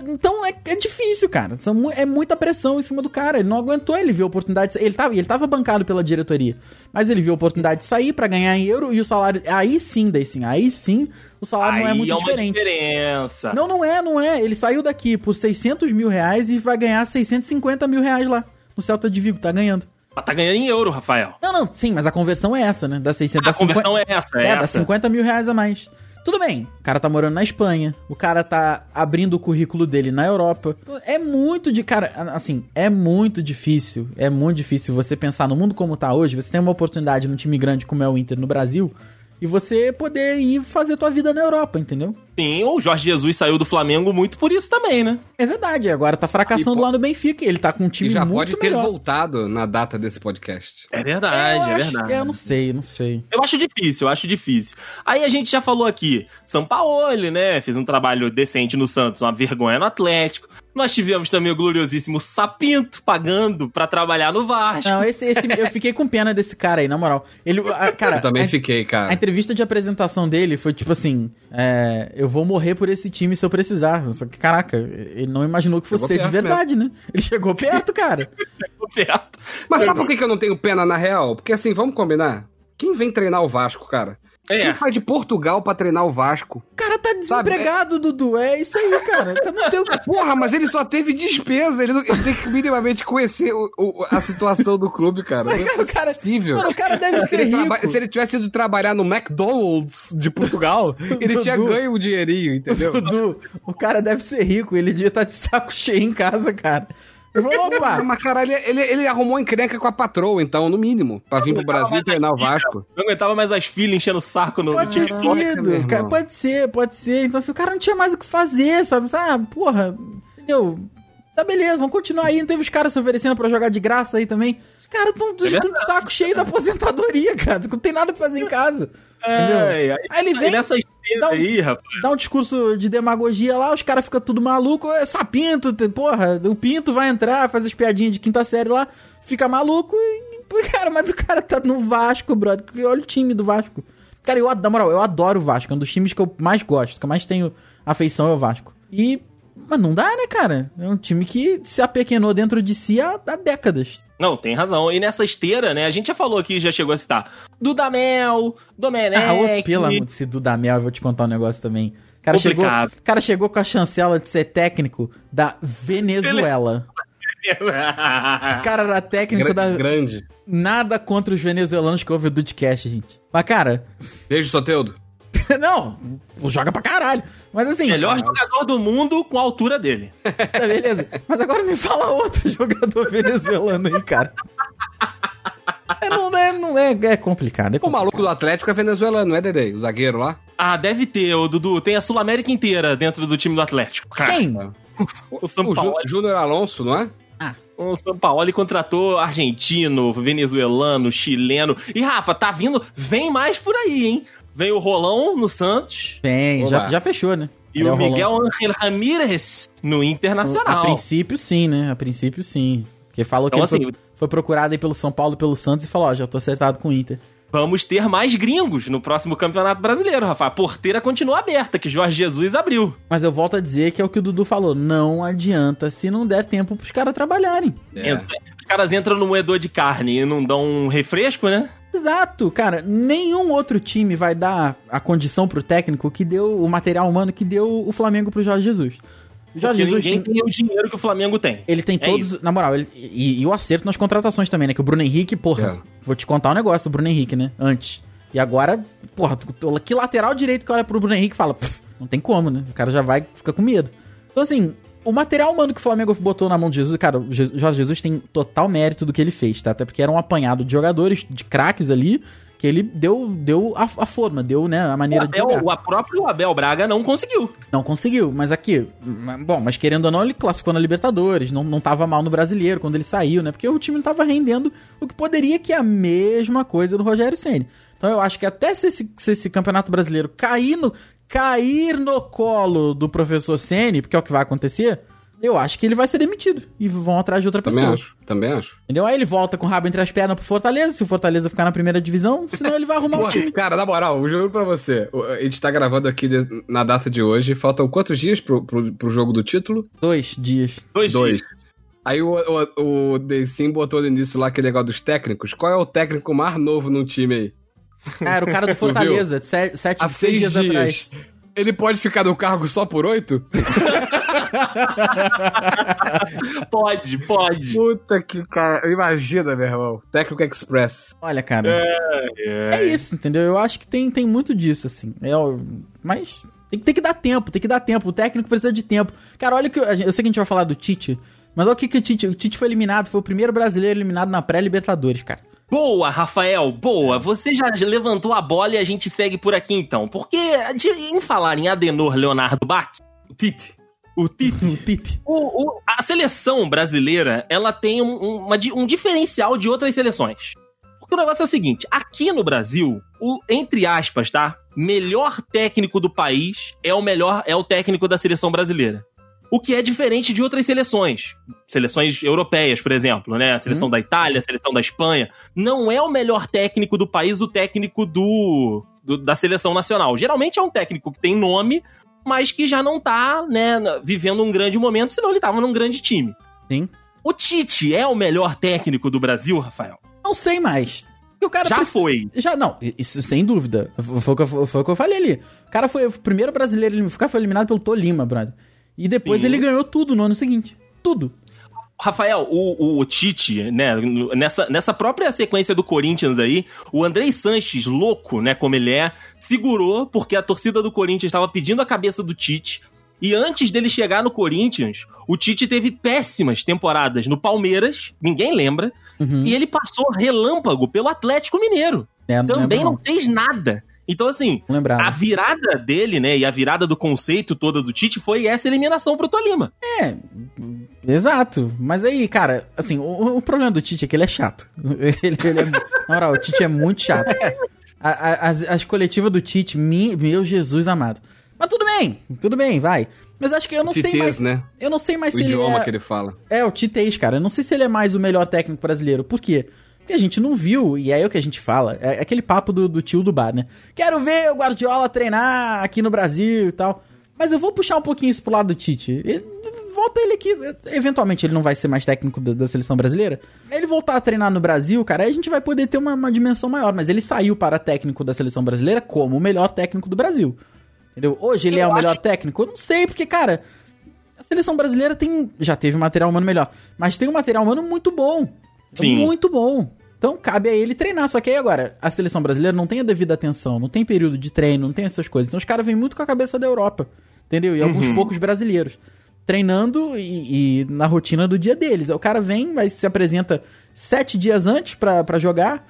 então é, é difícil, cara. São é muita pressão em cima do cara. Ele não aguentou, ele viu a oportunidade. De, ele, tava, ele tava bancado pela diretoria. Mas ele viu a oportunidade de sair pra ganhar em euro e o salário. Aí sim, daí sim. Aí sim, o salário não é aí muito é uma diferente. diferença. Não, não é, não é. Ele saiu daqui por 600 mil reais e vai ganhar 650 mil reais lá. No Celta de Vigo, tá ganhando. Mas Tá ganhando em euro, Rafael. Não, não, sim, mas a conversão é essa, né? Da 600, A dá 50 conversão é essa, é, é, dá essa. 50 mil reais a mais. Tudo bem, o cara tá morando na Espanha, o cara tá abrindo o currículo dele na Europa. É muito de. Cara, assim, é muito difícil. É muito difícil você pensar no mundo como tá hoje. Você tem uma oportunidade num time grande como é o Inter no Brasil e você poder ir fazer tua vida na Europa, entendeu? Sim, o Jorge Jesus saiu do Flamengo muito por isso também, né? É verdade, agora tá fracassando E lá no Benfica. Ele tá com um time E já muito pode ter melhor. voltado na data desse podcast. É eu verdade, é acho verdade. que- eu não sei, não sei. Eu acho difícil, eu acho difícil. Aí a gente já falou aqui, São Paulo, né? Fez um trabalho decente no Santos, uma vergonha no Atlético. Nós tivemos também o gloriosíssimo Sapinto pagando pra trabalhar no Vasco. Não, esse, esse, eu fiquei com pena desse cara aí, na moral. Ele, a- cara, Eu também a- fiquei, A cara. entrevista de apresentação dele foi tipo assim: é, eu vou morrer por esse time se eu precisar. Só que, caraca, ele não imaginou que fosse Chegou ser de perto verdade, né? Ele chegou perto, cara. Tô perto. Mas sabe por que eu não tenho pena na real? Porque assim, vamos combinar? Quem vem treinar o Vasco, cara? É. Quem vai de Portugal pra treinar o Vasco? O cara tá Sabe, desempregado, Dudu. É isso aí, cara. Cara, Não tem o... Porra, mas ele só teve despesa. Ele, não- ele tem que minimamente conhecer o- o- a situação do clube, cara. Não Cara, é o cara- possível. Mano, o cara deve Se ser ele, rico. traba- se ele tivesse ido trabalhar no McDonald's de Portugal, ele tinha Dudu. ganho o dinheirinho, entendeu? Dudu, o cara deve ser rico. Ele devia estar de saco cheio em casa, cara. Eu vou, opa. Mas, cara, ele, ele, ele arrumou encrenca com a patroa, então, no mínimo, pra vir pro Brasil e treinar o Vasco. Não aguentava mais as filhas enchendo o saco no, Pode ter sido, cara, pode ser, pode ser. Então, se o cara não tinha mais o que fazer, sabe? Ah, porra, entendeu? Tá beleza, vamos continuar aí. Não teve os caras se oferecendo pra jogar de graça aí também. Os caras tão, tão de saco cheio da aposentadoria, cara. Não tem nada pra fazer em casa. Entendeu? É, aí, Aí ele vem, nessa esteira dá um- aí, rapaz. dá um discurso de demagogia lá, os caras ficam tudo maluco. É sapinto, porra, o Pinto vai entrar, faz as piadinhas de quinta série lá, fica maluco e. Cara, mas o cara tá no Vasco, brother. Olha o time do Vasco. Cara, eu, na moral, eu adoro o Vasco. É um dos times que eu mais gosto, que eu mais tenho afeição é o Vasco. E. Mas não dá, né, cara? É um time que se apequenou dentro de si há, há décadas. Não, tem razão. E nessa esteira, né, a gente já falou aqui, já chegou a citar Dudamel, Domenech... Ah, ô, pelo amor de Deus, Dudamel, eu vou te contar um negócio também. O cara chegou, Complicado. cara chegou com a chancela de ser técnico da Venezuela. O cara era técnico Gra- da. Grande. Nada contra os venezuelanos que ouvem o Dudcast, gente. Mas, cara, Beijo, Soteudo. não, joga pra caralho. Mas assim. Melhor jogador do mundo com a altura dele. Tá, beleza. Mas agora me fala outro jogador venezuelano aí, cara. É, não é, não é, é complicado. É O complicado. maluco do Atlético é venezuelano, não é, Dedei? O zagueiro lá? Ah, deve ter, o Dudu. Tem a Sul-América inteira dentro do time do Atlético. Cara, Quem? O São O Paulo. Júnior Alonso, não é? O São Paulo contratou argentino, venezuelano, chileno. E Rafa, tá vindo, vem mais por aí, hein? Vem o Rolão no Santos Tem, Olá. já, já fechou, né? e Ele o Rolão. Miguel Ángel Ramírez no A Internacional. princípio, sim, né? A princípio, sim. Porque falou Então, que ele assim, foi, foi procurado aí pelo São Paulo e pelo Santos e falou, ó, já tô acertado com o Inter. Vamos ter mais gringos no próximo Campeonato Brasileiro, Rafa. A porteira continua aberta, que Jorge Jesus abriu. Mas eu volto a dizer que é o que o Dudu falou. Não adianta se não der tempo pros caras trabalharem. É. Caras entram no moedor de carne e não dão um refresco, né? Exato, cara. Nenhum outro time vai dar a condição pro técnico que deu o material humano que deu o Flamengo pro Jorge Jesus. O Jorge Porque Jesus ninguém tem, tem o dinheiro que o Flamengo tem. ele tem É todos, na moral, ele- e, e o acerto nas contratações também, né? Que o Bruno Henrique, porra, É. vou te contar um negócio, o Bruno Henrique, né? Antes. E agora, porra, que lateral direito que olha pro Bruno Henrique e fala, "Pff, não tem como, né? O cara já vai, fica com medo. Então, assim, o material humano que o Flamengo botou na mão de Jesus, cara, o Jorge Jesus tem total mérito do que ele fez, tá? Até porque era um apanhado de jogadores, de craques ali, que ele deu, deu a, a forma, deu, né, a maneira de Abel, jogar. o próprio Abel Braga não conseguiu. Não conseguiu, mas aqui, bom, mas querendo ou não, ele classificou na Libertadores, não, não tava mal no brasileiro quando ele saiu, né? Porque o time não tava rendendo o que poderia, que é a mesma coisa do Rogério Senna. Então eu acho que até se esse, se esse campeonato brasileiro cair no, cair no colo do professor Senna, porque é o que vai acontecer, eu acho que ele vai ser demitido e vão atrás de outra Também pessoa. acho, também acho. Entendeu? Aí ele volta com o rabo entre as pernas pro Fortaleza, se o Fortaleza ficar na primeira divisão, senão ele vai arrumar um Pô, time. cara, na moral, eu juro pra você, o- a gente tá gravando aqui de- na data de hoje, faltam quantos dias pro, pro, pro jogo do título? Dois dias. Dois, Dois. dias. Aí o, o, o botou no início lá aquele negócio dos técnicos. Qual é o técnico mais novo no time aí? Cara, o cara do Fortaleza, de sete, sete Há seis dias, dias. atrás. Ele pode ficar no cargo só por oito? Pode, pode. Puta que cara. Imagina, meu irmão. Técnico Express. Olha, cara. É, isso, entendeu? Eu acho que tem, tem muito disso, assim. É, o- mas tem, tem que dar tempo, tem que dar tempo. O técnico precisa de tempo. Cara, olha que. Eu, eu sei que a gente vai falar do Tite, mas olha o que, que o Tite. O Tite foi eliminado, foi o primeiro brasileiro eliminado na pré-Libertadores, cara. Boa, Rafael, boa. Você já levantou a bola e a gente segue por aqui então. Porque, de- em falar em Adenor Leonardo Bach, O Tite. o Tite, O Tite. o- o- a seleção brasileira, ela tem um, um- uma um diferencial de outras seleções. Porque o negócio é o seguinte, aqui no Brasil, o, entre aspas, tá? Melhor técnico do país é o melhor, é o técnico da seleção brasileira. O que é diferente de outras seleções. Seleções europeias, por exemplo, né? A seleção da Itália, a seleção da Espanha. Não é o melhor técnico do país o técnico do, do- da seleção nacional. Geralmente é um técnico que tem nome, mas que já não tá, né, vivendo um grande momento, senão ele tava num grande time. Sim. O Tite é o melhor técnico do Brasil, Rafael? Não sei mais. O cara Já precisa- foi. Já, não, isso sem dúvida. Foi o que eu, foi o que eu falei ali. O cara foi o primeiro brasileiro, o cara foi eliminado pelo Tolima, brother. E depois Sim. ele ganhou tudo no ano seguinte. Tudo. Rafael, o, o Tite, né, nessa, nessa própria sequência do Corinthians aí, o Andrei Sanches, louco, né, como ele é, segurou porque a torcida do Corinthians estava pedindo a cabeça do Tite. E antes dele chegar no Corinthians, o Tite teve péssimas temporadas no Palmeiras, ninguém lembra, Uhum. e ele passou relâmpago pelo Atlético Mineiro. É, Também não fez nada. Então, assim, lembrava. a virada dele, né, e a virada do conceito toda do Tite foi essa eliminação pro Tolima. É, exato. Mas aí, cara, assim, o, o problema do Tite é que ele é chato. Ele, ele é, na moral, o Tite é muito chato. A- a- as, as coletivas do Tite, mi- meu Jesus amado. Mas tudo bem, tudo bem, vai. Mas acho que eu não sei Titês, mais. né? Eu não sei mais O se ele idioma é... que ele fala. É, o Titês, cara. Eu não sei se ele é mais o melhor técnico brasileiro. Por quê? Porque a gente não viu, e é o que a gente fala, é aquele papo do, do tio do bar, né? Quero ver o Guardiola treinar aqui no Brasil e tal. Mas eu vou puxar um pouquinho isso pro lado do Tite. Ele- volta ele aqui. Eventualmente ele não vai ser mais técnico da, da seleção brasileira. Ele voltar a treinar no Brasil, cara, aí a gente vai poder ter uma, uma dimensão maior. Mas ele saiu para técnico da seleção brasileira como o melhor técnico do Brasil. Entendeu? Hoje ele Eu é o melhor técnico? Eu não sei, porque, cara, a seleção brasileira tem. Já teve material humano melhor. Mas tem um material humano muito bom. Sim. Muito bom. Então cabe a ele treinar. Só que aí agora, a seleção brasileira não tem a devida atenção, não tem período de treino, não tem essas coisas. Então os caras vêm muito com a cabeça da Europa. Entendeu? E alguns poucos brasileiros. Treinando e, e na rotina do dia deles. Aí o cara vem, vai se apresenta sete dias antes pra, pra jogar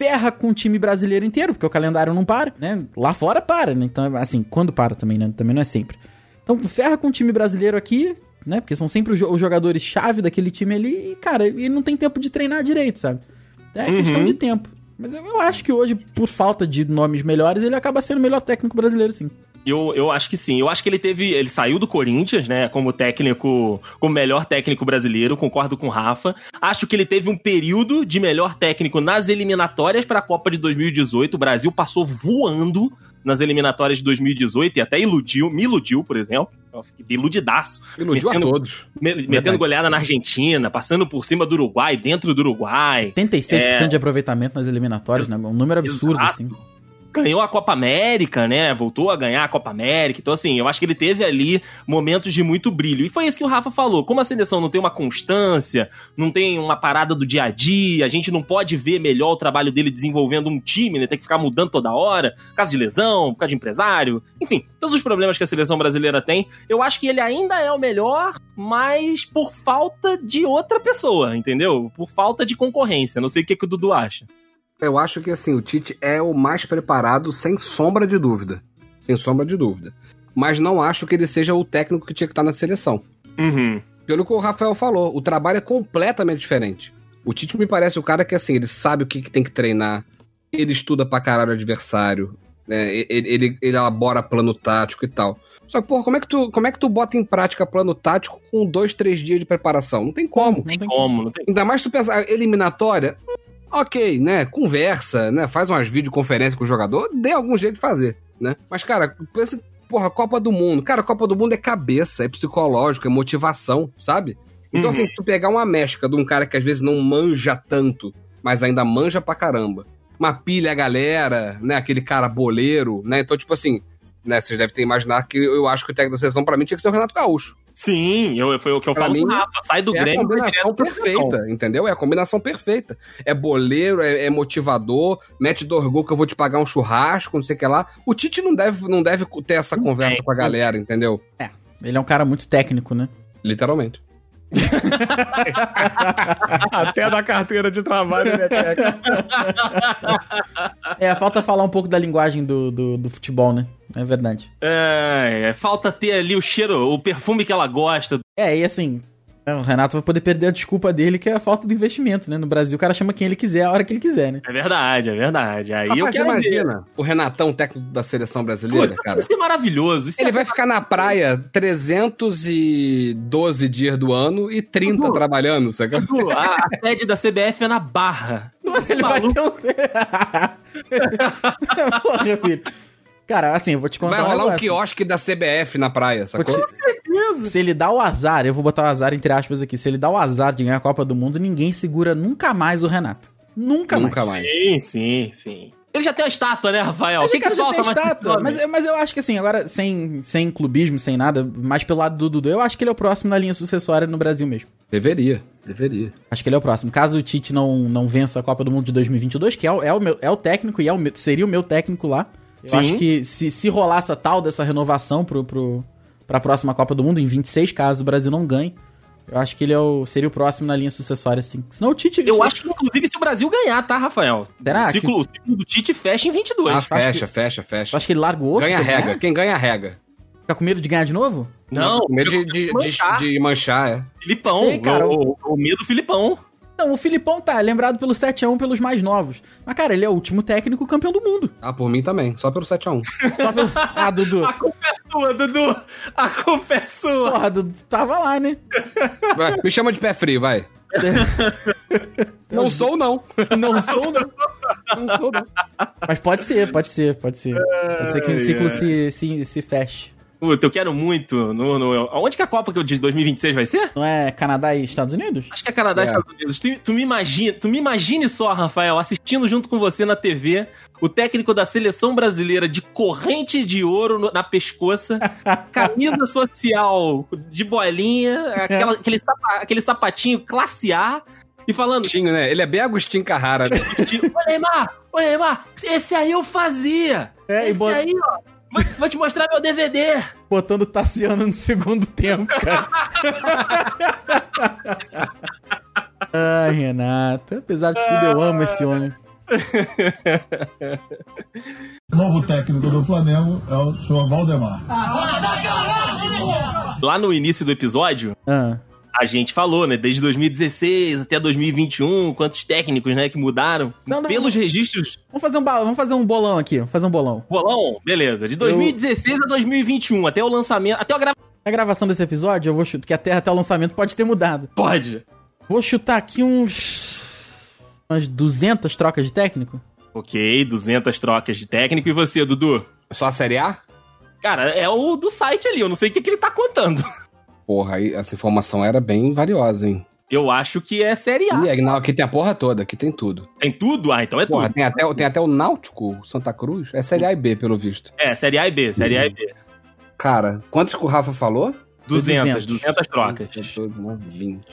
ferra com o time brasileiro inteiro, porque o calendário não para, né? Lá fora para, né? Então, assim, quando para também, né? Também não é sempre. Então, ferra com o time brasileiro aqui, né? Porque são sempre os jo- os jogadores-chave daquele time ali, e, cara, e não tem tempo de treinar direito, sabe? É questão de tempo. Mas eu, eu acho que hoje, por falta de nomes melhores, ele acaba sendo o melhor técnico brasileiro, sim. Eu, eu acho que sim. Eu acho que ele teve. Ele saiu do Corinthians, né? Como técnico. Como melhor técnico brasileiro. Concordo com o Rafa. Acho que ele teve um período de melhor técnico nas eliminatórias para a Copa de 2018. O Brasil passou voando nas eliminatórias de 2018 e até iludiu, me iludiu, por exemplo. Eu fiquei iludidaço. Iludiu a Metendo- todos. Me- Metendo goleada na Argentina, passando por cima do Uruguai, dentro do Uruguai. 86% de aproveitamento nas eliminatórias, né? Um número absurdo, Exato. assim. Ganhou a Copa América, né? Voltou a ganhar a Copa América. Então, assim, eu acho que ele teve ali momentos de muito brilho. E foi isso que o Rafa falou. Como a seleção não tem uma constância, não tem uma parada do dia a dia, a gente não pode ver melhor o trabalho dele desenvolvendo um time, né? Tem que ficar mudando toda hora, por causa de lesão, por causa de empresário. Enfim, todos os problemas que a seleção brasileira tem. Eu acho que ele ainda é o melhor, mas por falta de outra pessoa, entendeu? Por falta de concorrência. Não sei o que, que o Dudu acha. Eu acho que assim, o Tite é o mais preparado, sem sombra de dúvida. Sem sombra de dúvida. Mas não acho que ele seja o técnico que tinha que estar na seleção. Uhum. Pelo que o Rafael falou, o trabalho é completamente diferente. O Tite me parece o cara que, assim, ele sabe o que, que tem que treinar, ele estuda pra caralho o adversário, né? ele, ele, ele elabora plano tático e tal. Só que, porra, como é que, tu, como é que tu bota em prática plano tático com dois, três dias de preparação? Não tem como. Tem como, não tem Ainda mais tu pensar, eliminatória, ok, né? Conversa, né? Faz umas videoconferências com o jogador, dê algum jeito de fazer, né? Mas, cara, pensa, porra, Copa do Mundo. Cara, Copa do Mundo é cabeça, é psicológico, é motivação, sabe? Então, Uhum. assim, tu pegar uma mescla de um cara que às vezes não manja tanto, mas ainda manja pra caramba. Uma pilha a galera, né? Aquele cara boleiro, né? Então, tipo assim, né? Vocês devem ter imaginado que eu acho que o técnico da seleção, pra mim, tinha que ser o Renato Gaúcho. Sim, eu, foi o que eu Pra falo mim, Rafa. Sai do é a Grêmio combinação direto pro Furacão. perfeita, entendeu? É a combinação perfeita. É boleiro, é, é motivador, mete dois gols que eu vou te pagar um churrasco, não sei o que lá. O Tite não deve, não deve ter essa conversa tem. com a galera, entendeu? Ele é um cara muito técnico, né? Literalmente. Até da carteira de trabalho ele é técnico. É, falta falar um pouco da linguagem do, do, do futebol, né? É verdade. É, é, falta ter ali o cheiro, o perfume que ela gosta. É, e assim, o Renato vai poder perder a desculpa dele, que é a falta do investimento, né? No Brasil, o cara chama quem ele quiser, a hora que ele quiser, né? É verdade, é verdade. Aí eu Rapaz, quero ver. imagina o Renatão, técnico da seleção brasileira, isso cara. vai ser maravilhoso. Isso Ele ia vai ficar na praia 312 dias do ano e 30 Dudu. trabalhando, saca? Dudu, a, a sede da CBF é na Barra. Ele vai ter um... Porra, filho. Cara, assim, eu vou te contar Vai rolar um negócio. quiosque da CBF na praia, sacou? te- Se ele dá o azar, eu vou botar o azar entre aspas aqui, se ele dá o azar de ganhar a Copa do Mundo, ninguém segura nunca mais o Renato. Nunca, Nunca mais. mais. Sim, sim, sim. Ele já tem a estátua, né, Rafael? Mas, Quem cara, que já falta tem mais estátua, mas, mas eu acho que assim, agora, sem, sem clubismo, sem nada, mais pelo lado do Dudu, eu acho que ele é o próximo na linha sucessória no Brasil mesmo. Deveria, deveria. Acho que ele é o próximo. Caso o Tite não, não vença a Copa do Mundo de 2022, que é o, é o, meu, é o técnico e é o meu- seria o meu técnico lá. Eu Sim. acho que se, se rolar essa tal dessa renovação pro, pro, pra próxima Copa do Mundo, em 26, caso o Brasil não ganhe, eu acho que ele é o, seria o próximo na linha sucessória, sim. Senão o Tite... Eu acho que, inclusive, se o Brasil ganhar, tá, Rafael? Será O ciclo, o ciclo do Tite fecha em 22. Ah, fecha, que- fecha, fecha. Eu acho que ele larga o osso. Ganha ele rega. Quem ganha rega. Fica com medo de ganhar de novo? Não, Com medo de, de, de, manchar. de manchar, é. Filipão. Sei, cara, o, o medo do Filipão. Não, o Filipão tá lembrado pelo 7x1 pelos mais novos. Mas, cara, ele é o último técnico campeão do mundo. Ah, por mim também. Só pelo 7x1. Só pelo... Ah, Dudu. A culpa é sua, Dudu. A culpa é sua. Porra, Dudu, tava lá, né? Vai, Me chama de pé frio, vai. não sou, não. Não sou, não. Não sou, não. Mas pode ser, pode ser, pode ser. Pode ser que o ciclo se, se, se feche. Puta, eu quero muito. No, no, onde que a Copa que eu de 2026 vai ser? Não é Canadá e Estados Unidos? Acho que é Canadá e É. Estados Unidos. Tu, tu me imagina, tu me imagine só, Rafael, assistindo junto com você na TV, o técnico da seleção brasileira de corrente de ouro no- na pescoça, camisa social de bolinha, aquela- aquele, sapa- aquele sapatinho classe A, e falando, Agostinho, né? Ele é bem Agostinho Carrara, né? Ô Neymar, ô Neymar, esse aí eu fazia. É, e esse bota- aí, ó. Vou, vou te mostrar meu DVD. Botando o Tassiano no segundo tempo, cara. Ai, Renata. Apesar de tudo, eu amo esse homem. O novo técnico do Flamengo é o senhor Valdemar. Lá no início do episódio, Ah, a gente falou, né? Desde 2016 até 2021, quantos técnicos, né, que mudaram. Não, não, Pelos registros. vamos, fazer um vamos fazer um bolão aqui. Vamos fazer um bolão. Bolão, beleza. De 2016 a 2021, até o lançamento. Até. A gravação desse episódio, eu vou chutar, porque até, até o lançamento pode ter mudado. Pode. Vou chutar aqui uns. umas 200 trocas de técnico. Ok, 200 trocas de técnico. E você, Dudu? Só a Série A? Cara, é o do site ali, eu não sei o que, que ele tá contando. Porra, essa informação era bem valiosa, hein? Eu acho que é Série A. E aí, não, aqui tem a porra toda, aqui tem tudo. Tem tudo? Ah, então é Porra, tudo. tem até, tem até o Náutico, Santa Cruz. É Série A e B, pelo visto. É, Série A e B, Série A e B. Cara, quantos que o Rafa falou? 200, 200. 200 trocas. 20.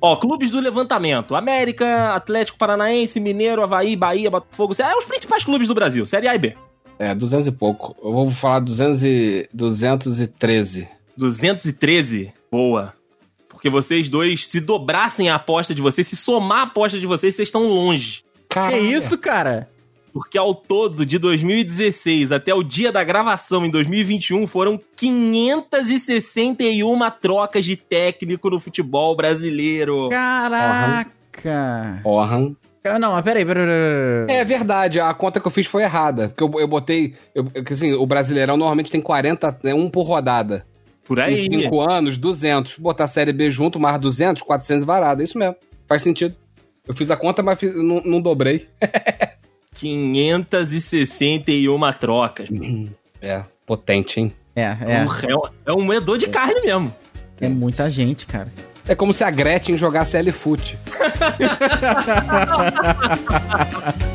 Ó, clubes do levantamento. América, Atlético Paranaense, Mineiro, Havaí, Bahia, Botafogo. É os principais clubes do Brasil, Série A e B. É, 200 e pouco. Eu vou falar 200 e, 213. 213, boa. Porque vocês dois, se dobrassem a aposta de vocês, se somar a aposta de vocês, vocês estão longe. Que isso, cara? Porque ao todo, de 2016 até o dia da gravação em 2021, foram 561 trocas de técnico no futebol brasileiro. Caraca. Porra. Ah, Não, mas peraí, peraí, peraí. É verdade, a conta que eu fiz foi errada. Porque eu, eu botei. Eu, assim, o Brasileirão normalmente tem 40, é um por rodada. Por Em aí. 5 anos, 200. Botar a Série B junto, mais 200, 400 varada. É isso mesmo. Faz sentido. Eu fiz a conta, mas fiz- não, não dobrei. 561 trocas. É, potente, hein? É, é. É, um- é um moedor de carne mesmo. É muita gente, cara. É como se a Gretchen jogasse L-Foot.